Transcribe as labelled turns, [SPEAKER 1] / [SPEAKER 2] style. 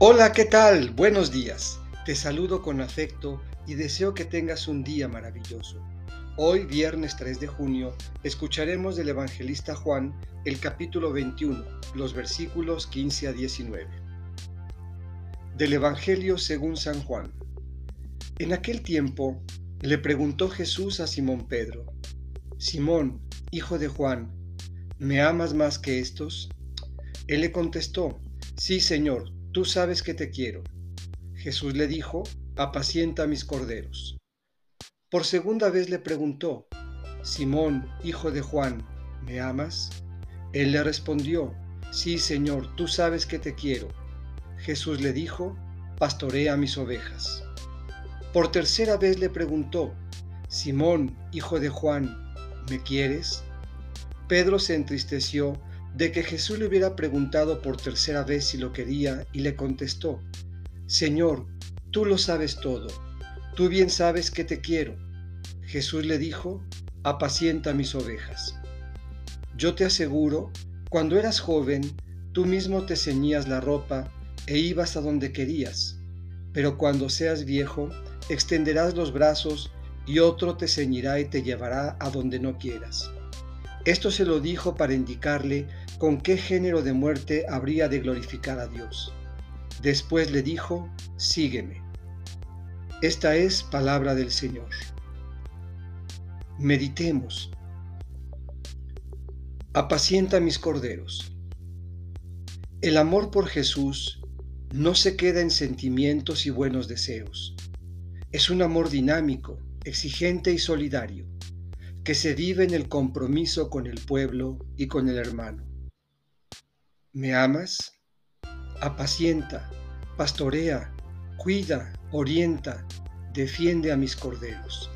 [SPEAKER 1] Hola, ¿qué tal? Buenos días. Te saludo con afecto y deseo que tengas un día maravilloso. Hoy, viernes 3 de junio, escucharemos del evangelista Juan el capítulo 21, los versículos 15 a 19. Del Evangelio según San Juan. En aquel tiempo le preguntó Jesús a Simón Pedro, Simón, hijo de Juan, ¿me amas más que estos? Él le contestó, Sí, Señor, tú sabes que te quiero. Jesús le dijo, apacienta mis corderos. Por segunda vez le preguntó, Simón, hijo de Juan, ¿me amas? Él le respondió, sí, Señor, tú sabes que te quiero. Jesús le dijo, pastorea mis ovejas. Por tercera vez le preguntó, Simón, hijo de Juan, ¿me quieres? Pedro se entristeció de que Jesús le hubiera preguntado por tercera vez si lo quería y le contestó, Señor, tú lo sabes todo, tú bien sabes que te quiero. Jesús le dijo, apacienta mis ovejas. Yo te aseguro, cuando eras joven, tú mismo te ceñías la ropa e ibas a donde querías, pero cuando seas viejo, extenderás los brazos y otro te ceñirá y te llevará a donde no quieras. Esto se lo dijo para indicarle con qué género de muerte habría de glorificar a Dios. Después le dijo, sígueme. Esta es palabra del Señor. Meditemos. Apacienta mis corderos. El amor por Jesús no se queda en sentimientos y buenos deseos. Es un amor dinámico, exigente y solidario que se vive en el compromiso con el pueblo y con el hermano. ¿Me amas? Apacienta, pastorea, cuida, orienta, defiende a mis corderos.